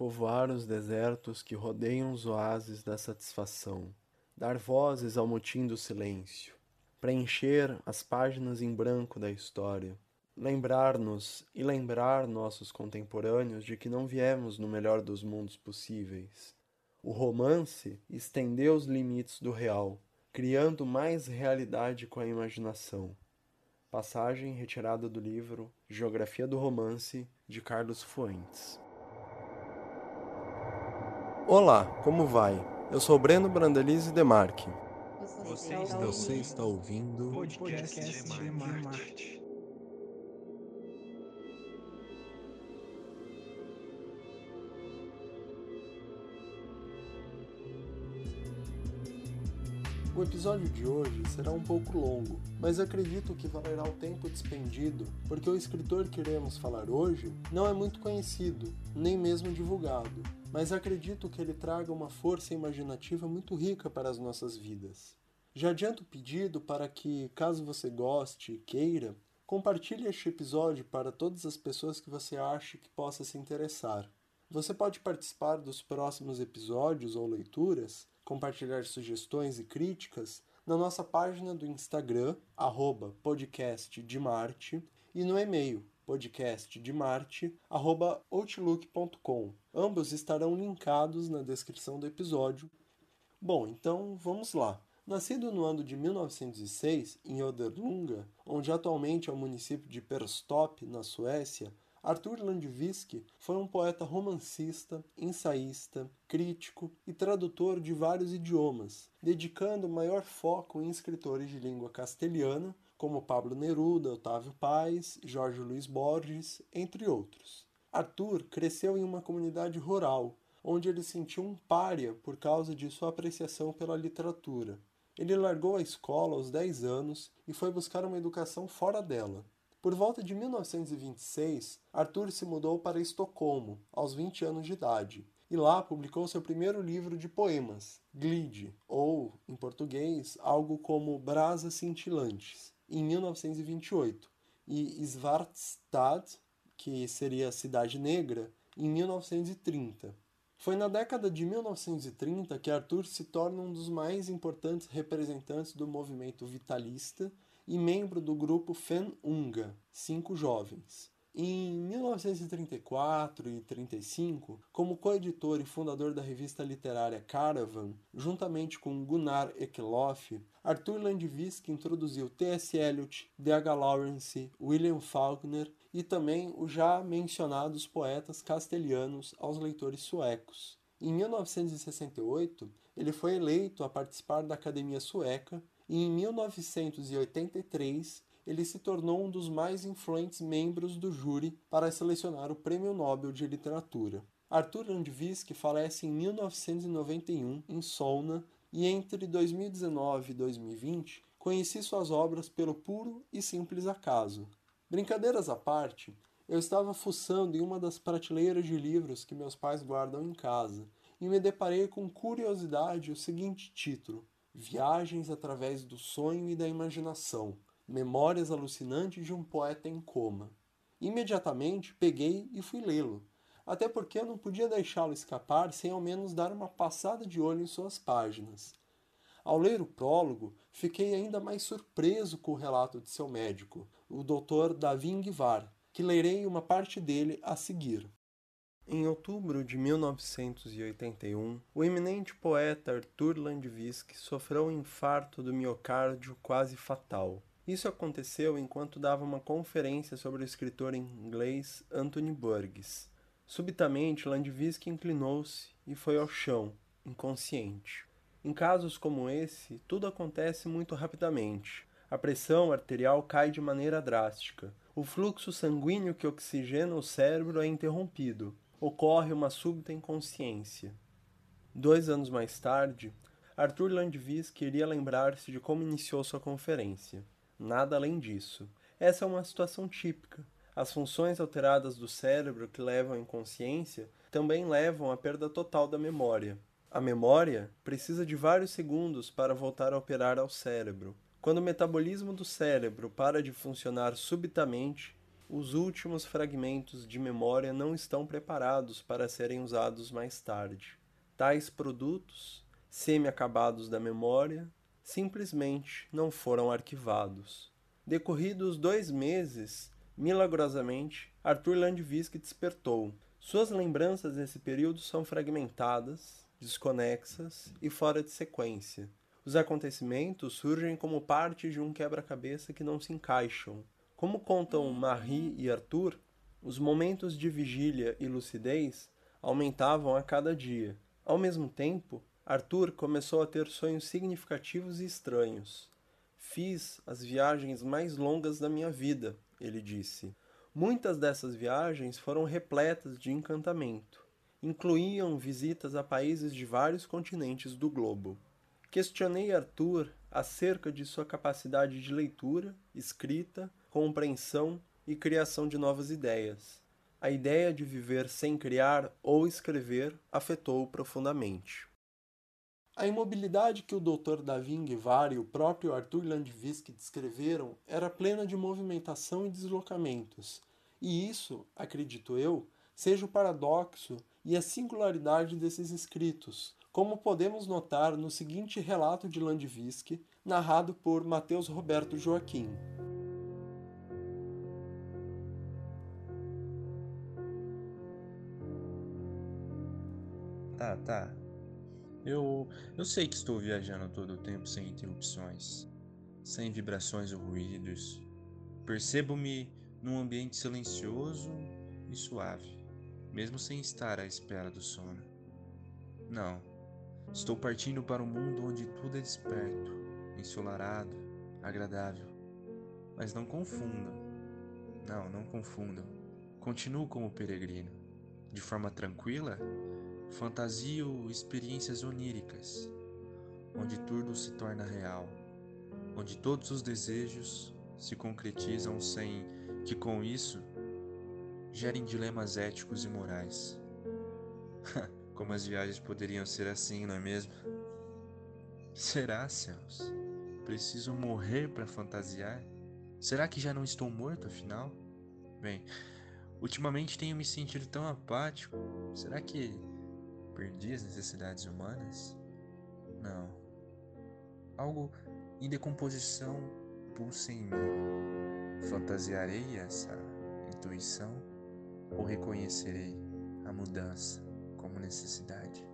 povoar os desertos que rodeiam os oásis da satisfação, dar vozes ao motim do silêncio, preencher as páginas em branco da história, lembrar-nos e lembrar nossos contemporâneos de que não viemos no melhor dos mundos possíveis. O romance estendeu os limites do real, criando mais realidade com a imaginação. Passagem retirada do livro Geografia do Romance, de Carlos Fuentes. Olá, como vai? Eu sou Breno Brandalize Demarque. Você está, Você está ouvindo o podcast, podcast de Marte. O episódio de hoje será um pouco longo, mas acredito que valerá o tempo despendido, porque o escritor que iremos falar hoje não é muito conhecido, nem mesmo divulgado, mas acredito que ele traga uma força imaginativa muito rica para as nossas vidas. Já adianto o pedido para que, caso você goste e queira, compartilhe este episódio para todas as pessoas que você acha que possa se interessar. Você pode participar dos próximos episódios ou leituras compartilhar sugestões e críticas na nossa página do Instagram, arroba podcastdemarte, e no e-mail podcastdemarte.outlook.com. Ambos estarão linkados na descrição do episódio. Bom, então vamos lá. Nascido no ano de 1906 em Oderlunga, onde atualmente é o município de Perstorp, na Suécia, Arthur Landvisky foi um poeta romancista, ensaísta, crítico e tradutor de vários idiomas, dedicando maior foco em escritores de língua castelhana, como Pablo Neruda, Otávio Paz, Jorge Luiz Borges, entre outros. Arthur cresceu em uma comunidade rural, onde ele sentiu um pária por causa de sua apreciação pela literatura. Ele largou a escola aos 10 anos e foi buscar uma educação fora dela. Por volta de 1926, Arthur se mudou para Estocolmo, aos 20 anos de idade, e lá publicou seu primeiro livro de poemas, Glide, ou, em português, algo como Brasas Cintilantes, em 1928, e Svartstad, que seria Cidade Negra, em 1930. Foi na década de 1930 que Arthur se torna um dos mais importantes representantes do movimento vitalista e membro do grupo Fen Unga, cinco jovens. Em 1934 e 35, como coeditor e fundador da revista literária Caravan, juntamente com Gunnar Ekelof, Arthur Landvisky introduziu T.S. Eliot, D.H. Lawrence, William Faulkner e também os já mencionados poetas castelhanos aos leitores suecos. Em 1968, ele foi eleito a participar da Academia Sueca e em 1983 ele se tornou um dos mais influentes membros do júri para selecionar o Prêmio Nobel de Literatura. Arthur Landvisky falece em 1991 em Solna e entre 2019 e 2020 conheci suas obras pelo puro e simples acaso. Brincadeiras à parte, eu estava fuçando em uma das prateleiras de livros que meus pais guardam em casa e me deparei com curiosidade o seguinte título: Viagens através do sonho e da imaginação. Memórias alucinantes de um poeta em coma. Imediatamente peguei e fui lê-lo, até porque eu não podia deixá-lo escapar sem ao menos dar uma passada de olho em suas páginas. Ao ler o prólogo, fiquei ainda mais surpreso com o relato de seu médico, o Dr. Davi Ingvar, que lerei uma parte dele a seguir. Em outubro de 1981, o eminente poeta Arthur Landvisky sofreu um infarto do miocárdio quase fatal. Isso aconteceu enquanto dava uma conferência sobre o escritor inglês Anthony Burgess. Subitamente, Landvisky inclinou-se e foi ao chão, inconsciente. Em casos como esse, tudo acontece muito rapidamente. A pressão arterial cai de maneira drástica. O fluxo sanguíneo que oxigena o cérebro é interrompido ocorre uma súbita inconsciência. Dois anos mais tarde, Arthur Landvis queria lembrar-se de como iniciou sua conferência. Nada além disso. Essa é uma situação típica. As funções alteradas do cérebro que levam à inconsciência também levam à perda total da memória. A memória precisa de vários segundos para voltar a operar ao cérebro. Quando o metabolismo do cérebro para de funcionar subitamente, os últimos fragmentos de memória não estão preparados para serem usados mais tarde. Tais produtos, semi-acabados da memória, simplesmente não foram arquivados. Decorridos dois meses, milagrosamente, Arthur Landvisky despertou. Suas lembranças desse período são fragmentadas, desconexas e fora de sequência. Os acontecimentos surgem como parte de um quebra-cabeça que não se encaixam. Como contam Marie e Arthur, os momentos de vigília e lucidez aumentavam a cada dia. Ao mesmo tempo, Arthur começou a ter sonhos significativos e estranhos. Fiz as viagens mais longas da minha vida, ele disse. Muitas dessas viagens foram repletas de encantamento. Incluíam visitas a países de vários continentes do globo. Questionei Arthur acerca de sua capacidade de leitura, escrita, compreensão e criação de novas ideias. A ideia de viver sem criar ou escrever afetou-o profundamente. A imobilidade que o Dr. Davi Guevara e o próprio Arthur Landvisky descreveram era plena de movimentação e deslocamentos, e isso, acredito eu, seja o paradoxo e a singularidade desses escritos, como podemos notar no seguinte relato de Landvisky, narrado por Mateus Roberto Joaquim. Tá, tá. Eu, eu sei que estou viajando todo o tempo sem interrupções, sem vibrações ou ruídos. Percebo-me num ambiente silencioso e suave, mesmo sem estar à espera do sono. Não, estou partindo para um mundo onde tudo é desperto, ensolarado, agradável. Mas não confundam. Não, não confundam. Continuo como peregrino. De forma tranquila, Fantasio experiências oníricas, onde tudo se torna real, onde todos os desejos se concretizam sem que com isso gerem dilemas éticos e morais. Como as viagens poderiam ser assim, não é mesmo? Será, céus? Preciso morrer para fantasiar? Será que já não estou morto afinal? Bem, ultimamente tenho me sentido tão apático. Será que perdi as necessidades humanas? Não. Algo em decomposição pulsa em mim. Fantasiarei essa intuição ou reconhecerei a mudança como necessidade?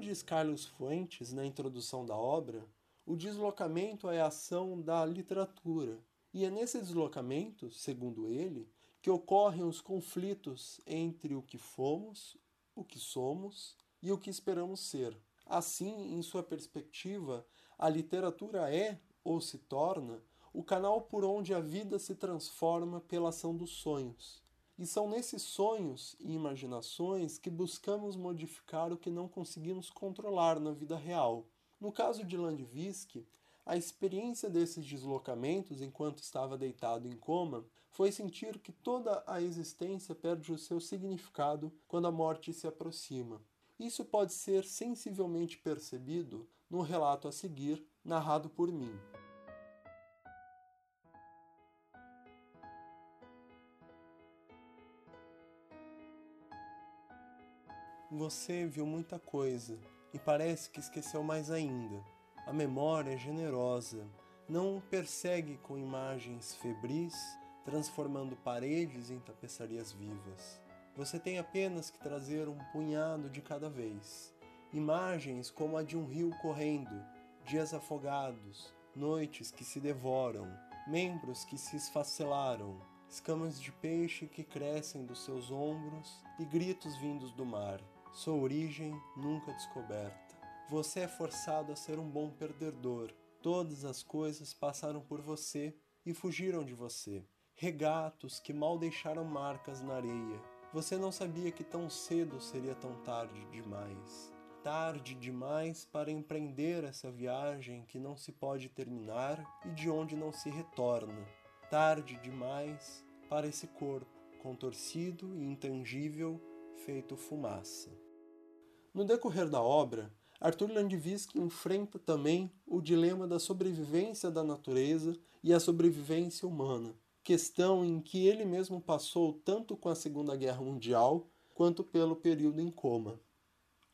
Como diz Carlos Fuentes na introdução da obra, o deslocamento é a ação da literatura, e é nesse deslocamento, segundo ele, que ocorrem os conflitos entre o que fomos, o que somos e o que esperamos ser. Assim, em sua perspectiva, a literatura é ou se torna o canal por onde a vida se transforma pela ação dos sonhos. E são nesses sonhos e imaginações que buscamos modificar o que não conseguimos controlar na vida real. No caso de Landvisky, a experiência desses deslocamentos enquanto estava deitado em coma foi sentir que toda a existência perde o seu significado quando a morte se aproxima. Isso pode ser sensivelmente percebido no relato a seguir, narrado por mim. Você viu muita coisa e parece que esqueceu mais ainda. A memória é generosa, não persegue com imagens febris, transformando paredes em tapeçarias vivas. Você tem apenas que trazer um punhado de cada vez. Imagens como a de um rio correndo, dias afogados, noites que se devoram, membros que se esfacelaram, escamas de peixe que crescem dos seus ombros e gritos vindos do mar sua origem nunca descoberta. Você é forçado a ser um bom perdedor. Todas as coisas passaram por você e fugiram de você. Regatos que mal deixaram marcas na areia. Você não sabia que tão cedo seria tão tarde demais. Tarde demais para empreender essa viagem que não se pode terminar e de onde não se retorna. Tarde demais para esse corpo contorcido e intangível, feito fumaça. No decorrer da obra, Arthur Landvisky enfrenta também o dilema da sobrevivência da natureza e a sobrevivência humana, questão em que ele mesmo passou tanto com a Segunda Guerra Mundial quanto pelo período em coma.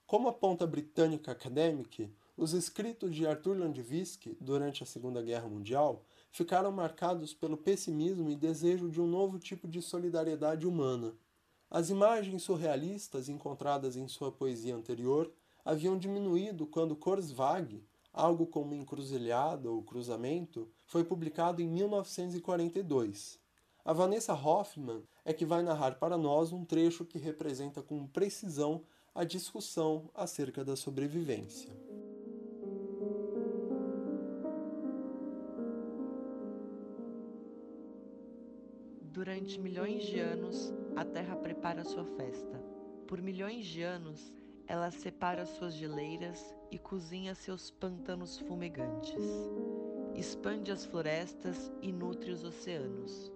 Como aponta a Britannica Academic, os escritos de Arthur Landvisky durante a Segunda Guerra Mundial ficaram marcados pelo pessimismo e desejo de um novo tipo de solidariedade humana. As imagens surrealistas encontradas em sua poesia anterior haviam diminuído quando Kurzwag, algo como encruzilhada ou cruzamento, foi publicado em 1942. A Vanessa Hoffman é que vai narrar para nós um trecho que representa com precisão a discussão acerca da sobrevivência. Durante milhões de anos, a Terra prepara sua festa. Por milhões de anos, ela separa suas geleiras e cozinha seus pântanos fumegantes. Expande as florestas e nutre os oceanos.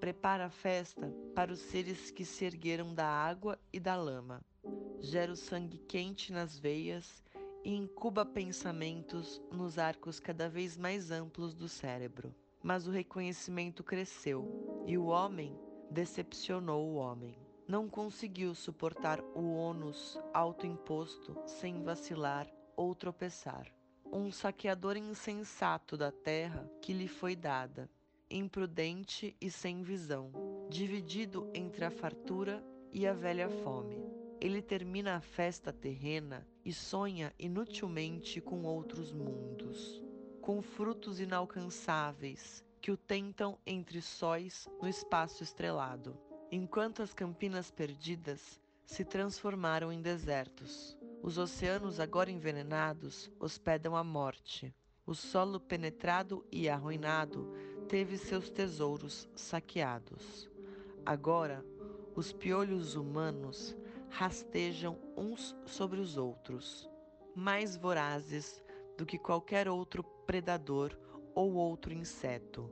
Prepara a festa para os seres que se ergueram da água e da lama gera o sangue quente nas veias e incuba pensamentos nos arcos cada vez mais amplos do cérebro. Mas o reconhecimento cresceu e o homem decepcionou o homem. Não conseguiu suportar o ônus autoimposto sem vacilar ou tropeçar. Um saqueador insensato da terra que lhe foi dada, imprudente e sem visão, dividido entre a fartura e a velha fome. Ele termina a festa terrena e sonha inutilmente com outros mundos, com frutos inalcançáveis que o tentam entre sóis no espaço estrelado, enquanto as campinas perdidas se transformaram em desertos. Os oceanos agora envenenados hospedam a morte. O solo penetrado e arruinado teve seus tesouros saqueados. Agora, os piolhos humanos rastejam uns sobre os outros, mais vorazes do que qualquer outro predador ou outro inseto,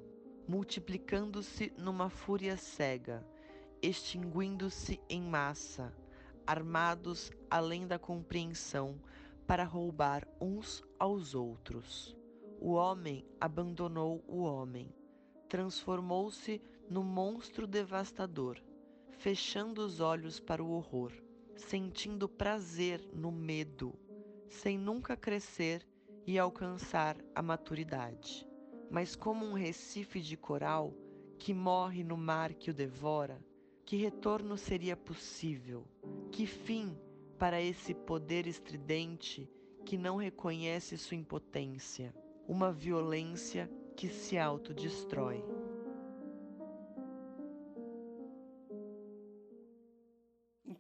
multiplicando-se numa fúria cega, extinguindo-se em massa, armados além da compreensão para roubar uns aos outros. O homem abandonou o homem, transformou-se no monstro devastador, fechando os olhos para o horror sentindo prazer no medo, sem nunca crescer e alcançar a maturidade. Mas como um recife de coral que morre no mar que o devora, que retorno seria possível? Que fim para esse poder estridente que não reconhece sua impotência? Uma violência que se autodestrói.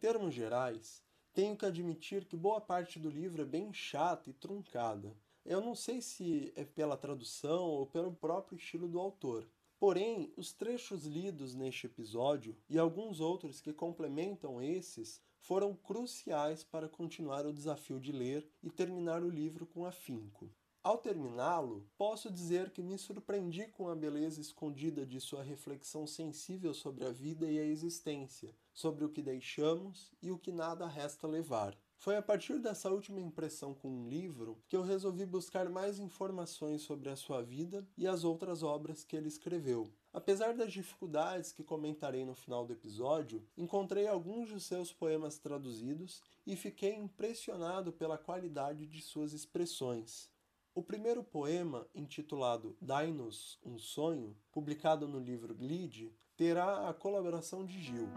termos gerais, tenho que admitir que boa parte do livro é bem chata e truncada. Eu não sei se é pela tradução ou pelo próprio estilo do autor. Porém, os trechos lidos neste episódio e alguns outros que complementam esses foram cruciais para continuar o desafio de ler e terminar o livro com afinco. Ao terminá-lo, posso dizer que me surpreendi com a beleza escondida de sua reflexão sensível sobre a vida e a existência, sobre o que deixamos e o que nada resta levar. Foi a partir dessa última impressão com um livro que eu resolvi buscar mais informações sobre a sua vida e as outras obras que ele escreveu. Apesar das dificuldades que comentarei no final do episódio, encontrei alguns de seus poemas traduzidos e fiquei impressionado pela qualidade de suas expressões. O primeiro poema, intitulado Dai-nos um Sonho, publicado no livro Glide, terá a colaboração de Gil.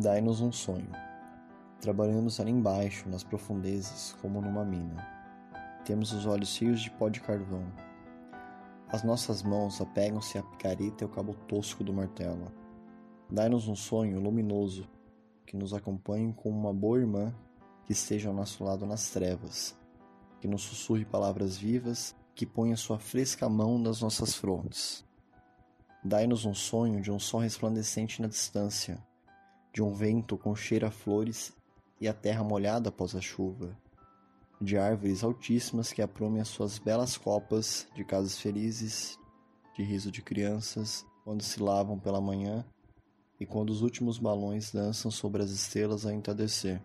Dai-nos um sonho. Trabalhamos ali embaixo, nas profundezas, como numa mina. Temos os olhos cheios de pó de carvão. As nossas mãos apegam-se à picareta e ao cabo tosco do martelo. Dai-nos um sonho luminoso que nos acompanhe como uma boa irmã que esteja ao nosso lado nas trevas, que nos sussurre palavras vivas, que ponha sua fresca mão nas nossas frontes. Dai-nos um sonho de um sol resplandecente na distância, de um vento com cheiro a flores e a terra molhada após a chuva. de árvores altíssimas que aprumem as suas belas copas de casas felizes, de riso de crianças, quando se lavam pela manhã e quando os últimos balões dançam sobre as estrelas a entardecer.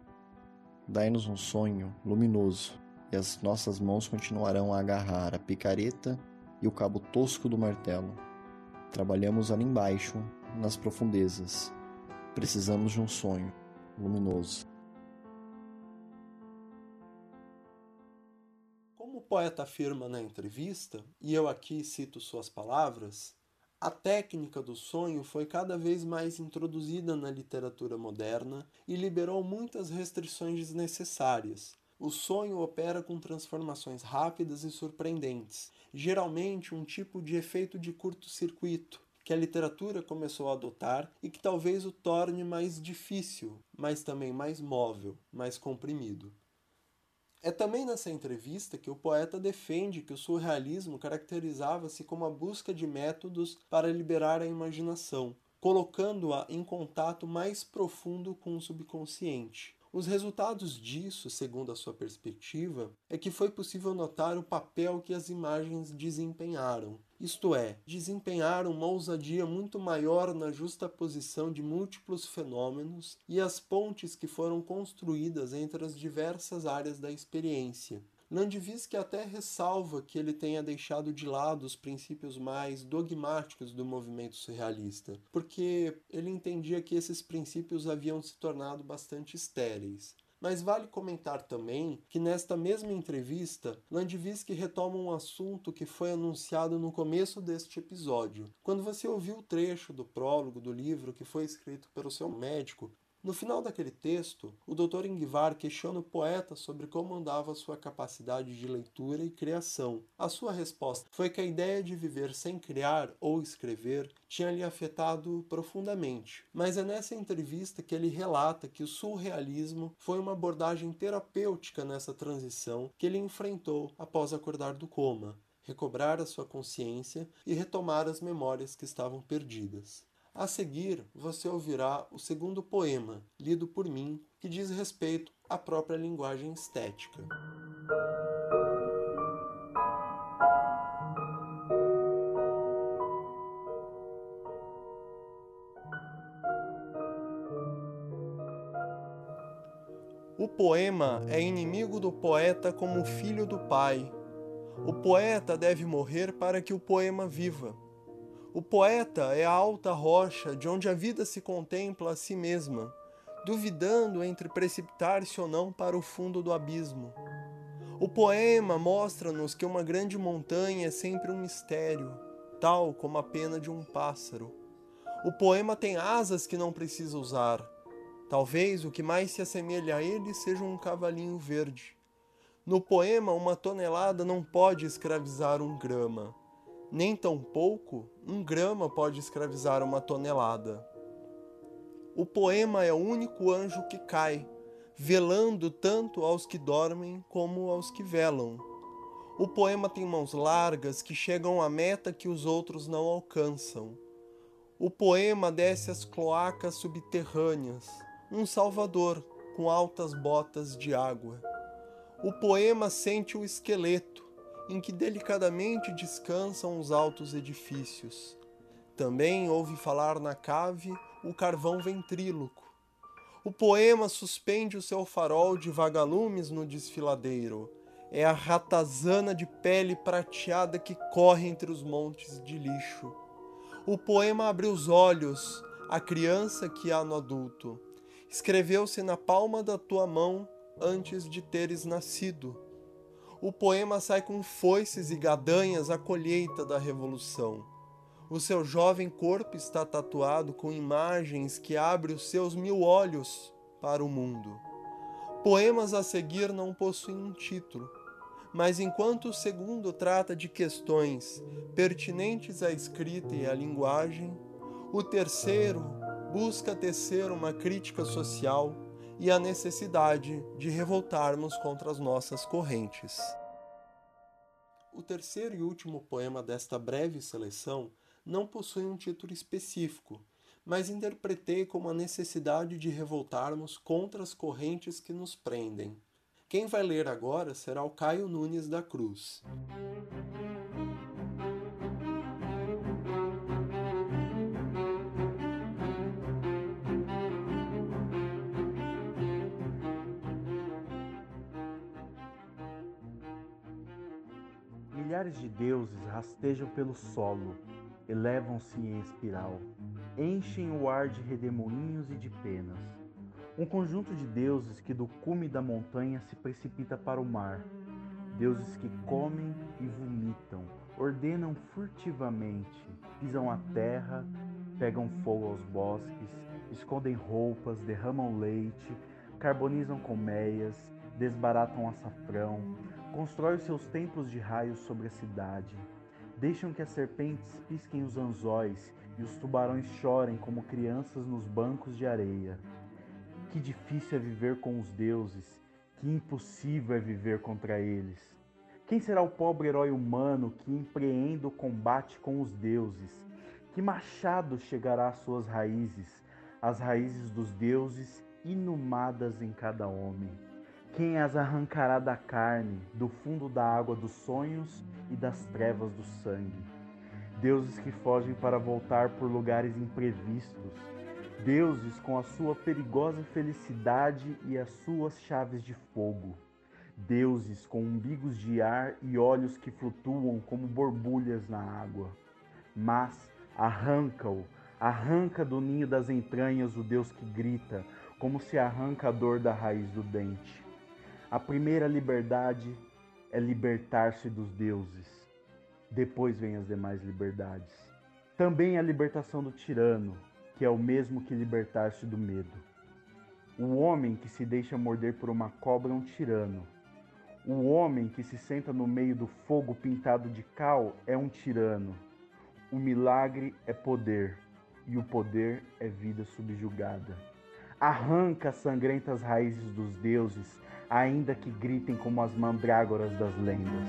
Dai-nos um sonho luminoso e as nossas mãos continuarão a agarrar a picareta e o cabo tosco do martelo. Trabalhamos ali embaixo, nas profundezas. Precisamos de um sonho luminoso. Como o poeta afirma na entrevista, e eu aqui cito suas palavras, a técnica do sonho foi cada vez mais introduzida na literatura moderna e liberou muitas restrições desnecessárias. O sonho opera com transformações rápidas e surpreendentes, geralmente um tipo de efeito de curto-circuito, que a literatura começou a adotar e que talvez o torne mais difícil, mas também mais móvel, mais comprimido. É também nessa entrevista que o poeta defende que o surrealismo caracterizava-se como a busca de métodos para liberar a imaginação, colocando-a em contato mais profundo com o subconsciente, os resultados disso, segundo a sua perspectiva, é que foi possível notar o papel que as imagens desempenharam, isto é, desempenharam uma ousadia muito maior na justaposição de múltiplos fenômenos e as pontes que foram construídas entre as diversas áreas da experiência, Landvisky até ressalva que ele tenha deixado de lado os princípios mais dogmáticos do movimento surrealista, porque ele entendia que esses princípios haviam se tornado bastante estéreis. Mas vale comentar também que nesta mesma entrevista, Landvisky retoma um assunto que foi anunciado no começo deste episódio. Quando você ouviu o trecho do prólogo do livro que foi escrito pelo seu médico, no final daquele texto, o Dr. Ingvar questiona o poeta sobre como andava sua capacidade de leitura e criação. A sua resposta foi que a ideia de viver sem criar ou escrever tinha lhe afetado profundamente. Mas é nessa entrevista que ele relata que o surrealismo foi uma abordagem terapêutica nessa transição que ele enfrentou após acordar do coma, recobrar a sua consciência e retomar as memórias que estavam perdidas. A seguir, você ouvirá o segundo poema, lido por mim, que diz respeito à própria linguagem estética. O poema é inimigo do poeta como filho do pai. O poeta deve morrer para que o poema viva. O poeta é a alta rocha de onde a vida se contempla a si mesma, duvidando entre precipitar-se ou não para o fundo do abismo. O poema mostra-nos que uma grande montanha é sempre um mistério, tal como a pena de um pássaro. O poema tem asas que não precisa usar. Talvez o que mais se assemelhe a ele seja um cavalinho verde. No poema, uma tonelada não pode escravizar um grama nem tampouco um grama pode escravizar uma tonelada. O poema é o único anjo que cai, velando tanto aos que dormem como aos que velam. O poema tem mãos largas que chegam à meta que os outros não alcançam. O poema desce as cloacas subterrâneas, um salvador com altas botas de água. O poema sente o esqueleto, em que delicadamente descansam os altos edifícios. Também ouve falar na cave o carvão ventríloco. O poema suspende o seu farol de vagalumes no desfiladeiro. É a ratazana de pele prateada que corre entre os montes de lixo. O poema abre os olhos, a criança que há no adulto. Escreveu-se na palma da tua mão antes de teres nascido o poema sai com foices e gadanhas à colheita da revolução. O seu jovem corpo está tatuado com imagens que abrem os seus mil olhos para o mundo. Poemas a seguir não possuem um título, mas enquanto o segundo trata de questões pertinentes à escrita e à linguagem, o terceiro busca tecer uma crítica social e a necessidade de revoltarmos contra as nossas correntes. O terceiro e último poema desta breve seleção não possui um título específico, mas interpretei como a necessidade de revoltarmos contra as correntes que nos prendem. Quem vai ler agora será o Caio Nunes da Cruz. Milhares de deuses rastejam pelo solo, elevam-se em espiral, enchem o ar de redemoinhos e de penas. Um conjunto de deuses que do cume da montanha se precipita para o mar. Deuses que comem e vomitam, ordenam furtivamente, pisam a terra, pegam fogo aos bosques, escondem roupas, derramam leite, carbonizam colmeias, desbaratam açafrão, constroem seus templos de raios sobre a cidade. Deixam que as serpentes pisquem os anzóis e os tubarões chorem como crianças nos bancos de areia. Que difícil é viver com os deuses, que impossível é viver contra eles. Quem será o pobre herói humano que empreenda o combate com os deuses? Que machado chegará às suas raízes, às raízes dos deuses inumadas em cada homem? Quem as arrancará da carne, do fundo da água dos sonhos e das trevas do sangue? Deuses que fogem para voltar por lugares imprevistos, deuses com a sua perigosa felicidade e as suas chaves de fogo, deuses com umbigos de ar e olhos que flutuam como borbulhas na água. Mas arranca-o, arranca do ninho das entranhas o Deus que grita, como se arranca a dor da raiz do dente. A primeira liberdade é libertar-se dos deuses. Depois vem as demais liberdades. Também a libertação do tirano, que é o mesmo que libertar-se do medo. O homem que se deixa morder por uma cobra é um tirano. O homem que se senta no meio do fogo pintado de cal é um tirano. O milagre é poder, e o poder é vida subjugada. Arranca as sangrentas raízes dos deuses ainda que gritem como as mandrágoras das lendas.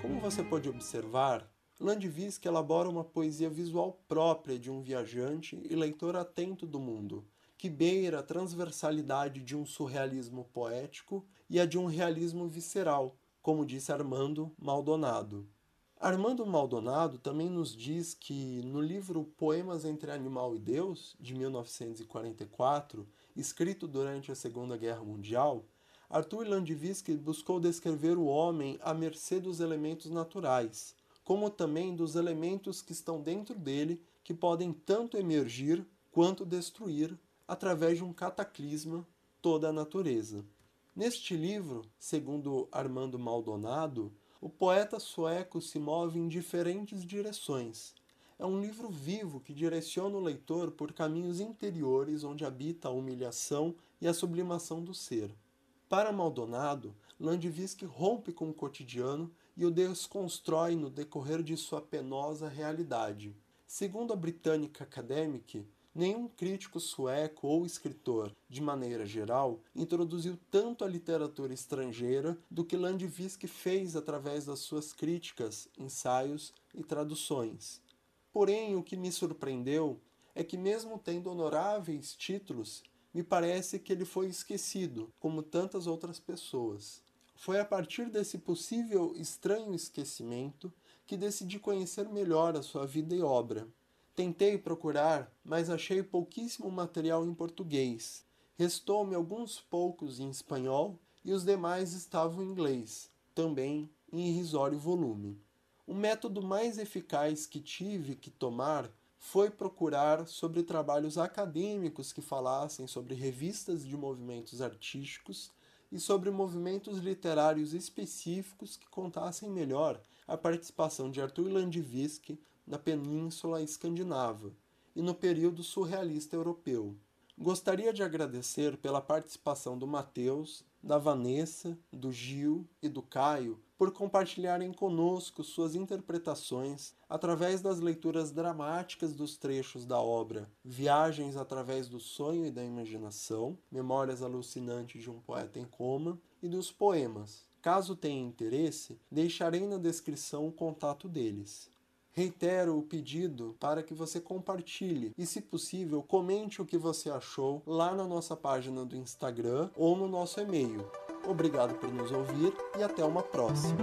Como você pode observar, Landvisky elabora uma poesia visual própria de um viajante e leitor atento do mundo, que beira a transversalidade de um surrealismo poético e a de um realismo visceral, como disse Armando Maldonado. Armando Maldonado também nos diz que no livro Poemas entre Animal e Deus, de 1944, escrito durante a Segunda Guerra Mundial, Arthur Landvisky buscou descrever o homem à mercê dos elementos naturais, como também dos elementos que estão dentro dele que podem tanto emergir quanto destruir, através de um cataclisma, toda a natureza. Neste livro, segundo Armando Maldonado, o poeta sueco se move em diferentes direções, é um livro vivo que direciona o leitor por caminhos interiores onde habita a humilhação e a sublimação do ser. Para Maldonado, Landvisky rompe com o cotidiano e o desconstrói no decorrer de sua penosa realidade. Segundo a britânica Academic, nenhum crítico sueco ou escritor, de maneira geral, introduziu tanto a literatura estrangeira do que Landvisky fez através das suas críticas, ensaios e traduções. Porém, o que me surpreendeu é que, mesmo tendo honoráveis títulos, me parece que ele foi esquecido, como tantas outras pessoas. Foi a partir desse possível estranho esquecimento que decidi conhecer melhor a sua vida e obra. Tentei procurar, mas achei pouquíssimo material em português. Restou-me alguns poucos em espanhol e os demais estavam em inglês, também em irrisório volume. O método mais eficaz que tive que tomar foi procurar sobre trabalhos acadêmicos que falassem sobre revistas de movimentos artísticos e sobre movimentos literários específicos que contassem melhor a participação de Arthur Landvisky na Península Escandinava e no período surrealista europeu. Gostaria de agradecer pela participação do Mateus, da Vanessa, do Gil e do Caio por compartilharem conosco suas interpretações através das leituras dramáticas dos trechos da obra Viagens através do sonho e da imaginação, Memórias alucinantes de um poeta em coma e dos poemas. Caso tenha interesse, deixarei na descrição o contato deles. Reitero o pedido para que você compartilhe e, se possível, comente o que você achou lá na nossa página do Instagram ou no nosso e-mail. Obrigado por nos ouvir e até uma próxima.